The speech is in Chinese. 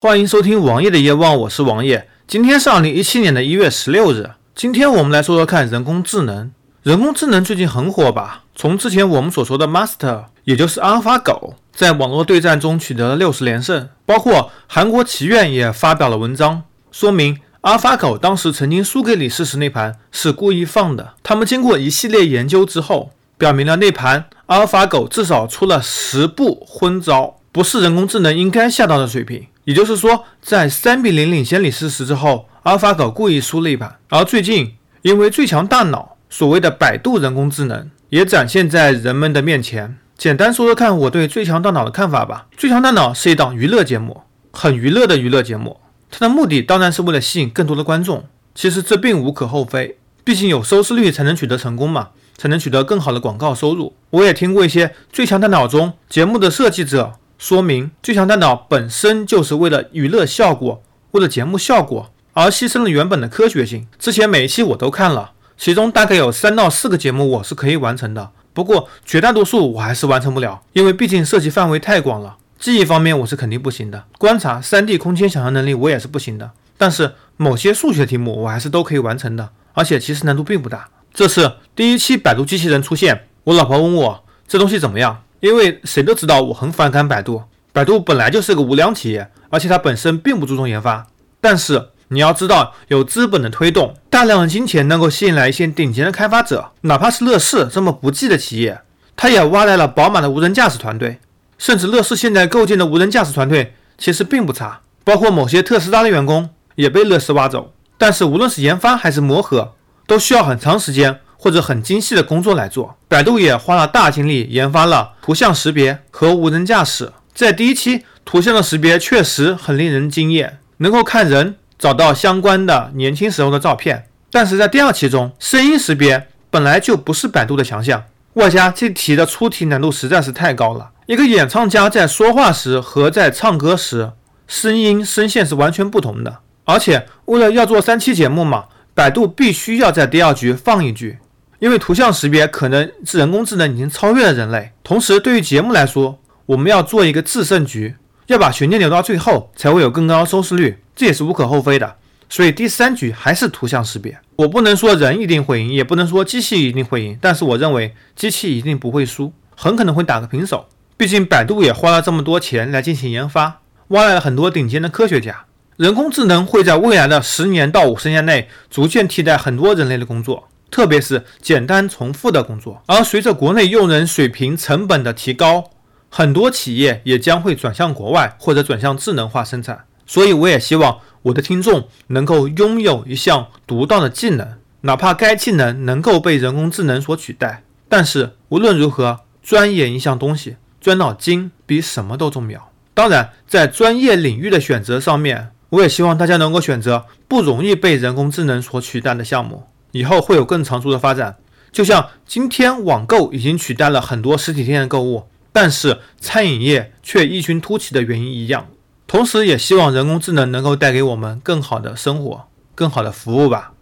欢迎收听王爷的夜望，我是王爷。今天是二零一七年的一月十六日。今天我们来说说看人工智能。人工智能最近很火吧？从之前我们所说的 Master，也就是阿尔法狗，在网络对战中取得了六十连胜。包括韩国棋院也发表了文章，说明阿尔法狗当时曾经输给李世石那盘是故意放的。他们经过一系列研究之后，表明了那盘阿尔法狗至少出了十步昏招，不是人工智能应该下到的水平。也就是说，在三比零领先李世石之后，阿尔法狗故意输了一盘。而最近，因为最强大脑，所谓的百度人工智能也展现在人们的面前。简单说说看我对最强大脑的看法吧。最强大脑是一档娱乐节目，很娱乐的娱乐节目。它的目的当然是为了吸引更多的观众。其实这并无可厚非，毕竟有收视率才能取得成功嘛，才能取得更好的广告收入。我也听过一些最强大脑中节目的设计者。说明最强大脑本身就是为了娱乐效果，为了节目效果而牺牲了原本的科学性。之前每一期我都看了，其中大概有三到四个节目我是可以完成的，不过绝大多数我还是完成不了，因为毕竟涉及范围太广了。记忆方面我是肯定不行的，观察、3D 空间想象能力我也是不行的。但是某些数学题目我还是都可以完成的，而且其实难度并不大。这次第一期百度机器人出现，我老婆问我这东西怎么样。因为谁都知道我很反感百度，百度本来就是个无良企业，而且它本身并不注重研发。但是你要知道，有资本的推动，大量的金钱能够吸引来一些顶尖的开发者，哪怕是乐视这么不济的企业，它也挖来了饱满的无人驾驶团队。甚至乐视现在构建的无人驾驶团队其实并不差，包括某些特斯拉的员工也被乐视挖走。但是无论是研发还是磨合，都需要很长时间。或者很精细的工作来做，百度也花了大精力研发了图像识别和无人驾驶。在第一期，图像的识别确实很令人惊艳，能够看人找到相关的年轻时候的照片。但是在第二期中，声音识别本来就不是百度的强项，外加这题的出题难度实在是太高了。一个演唱家在说话时和在唱歌时，声音声线是完全不同的。而且为了要做三期节目嘛，百度必须要在第二局放一句。因为图像识别可能是人工智能已经超越了人类，同时对于节目来说，我们要做一个制胜局，要把悬念留到最后，才会有更高的收视率，这也是无可厚非的。所以第三局还是图像识别。我不能说人一定会赢，也不能说机器一定会赢，但是我认为机器一定不会输，很可能会打个平手。毕竟百度也花了这么多钱来进行研发，挖来了很多顶尖的科学家。人工智能会在未来的十年到五十年内逐渐替代很多人类的工作。特别是简单重复的工作，而随着国内用人水平成本的提高，很多企业也将会转向国外或者转向智能化生产。所以，我也希望我的听众能够拥有一项独到的技能，哪怕该技能能够被人工智能所取代。但是，无论如何，钻研一项东西，钻脑筋比什么都重要。当然，在专业领域的选择上面，我也希望大家能够选择不容易被人工智能所取代的项目。以后会有更长足的发展，就像今天网购已经取代了很多实体店的购物，但是餐饮业却异军突起的原因一样。同时，也希望人工智能能够带给我们更好的生活、更好的服务吧。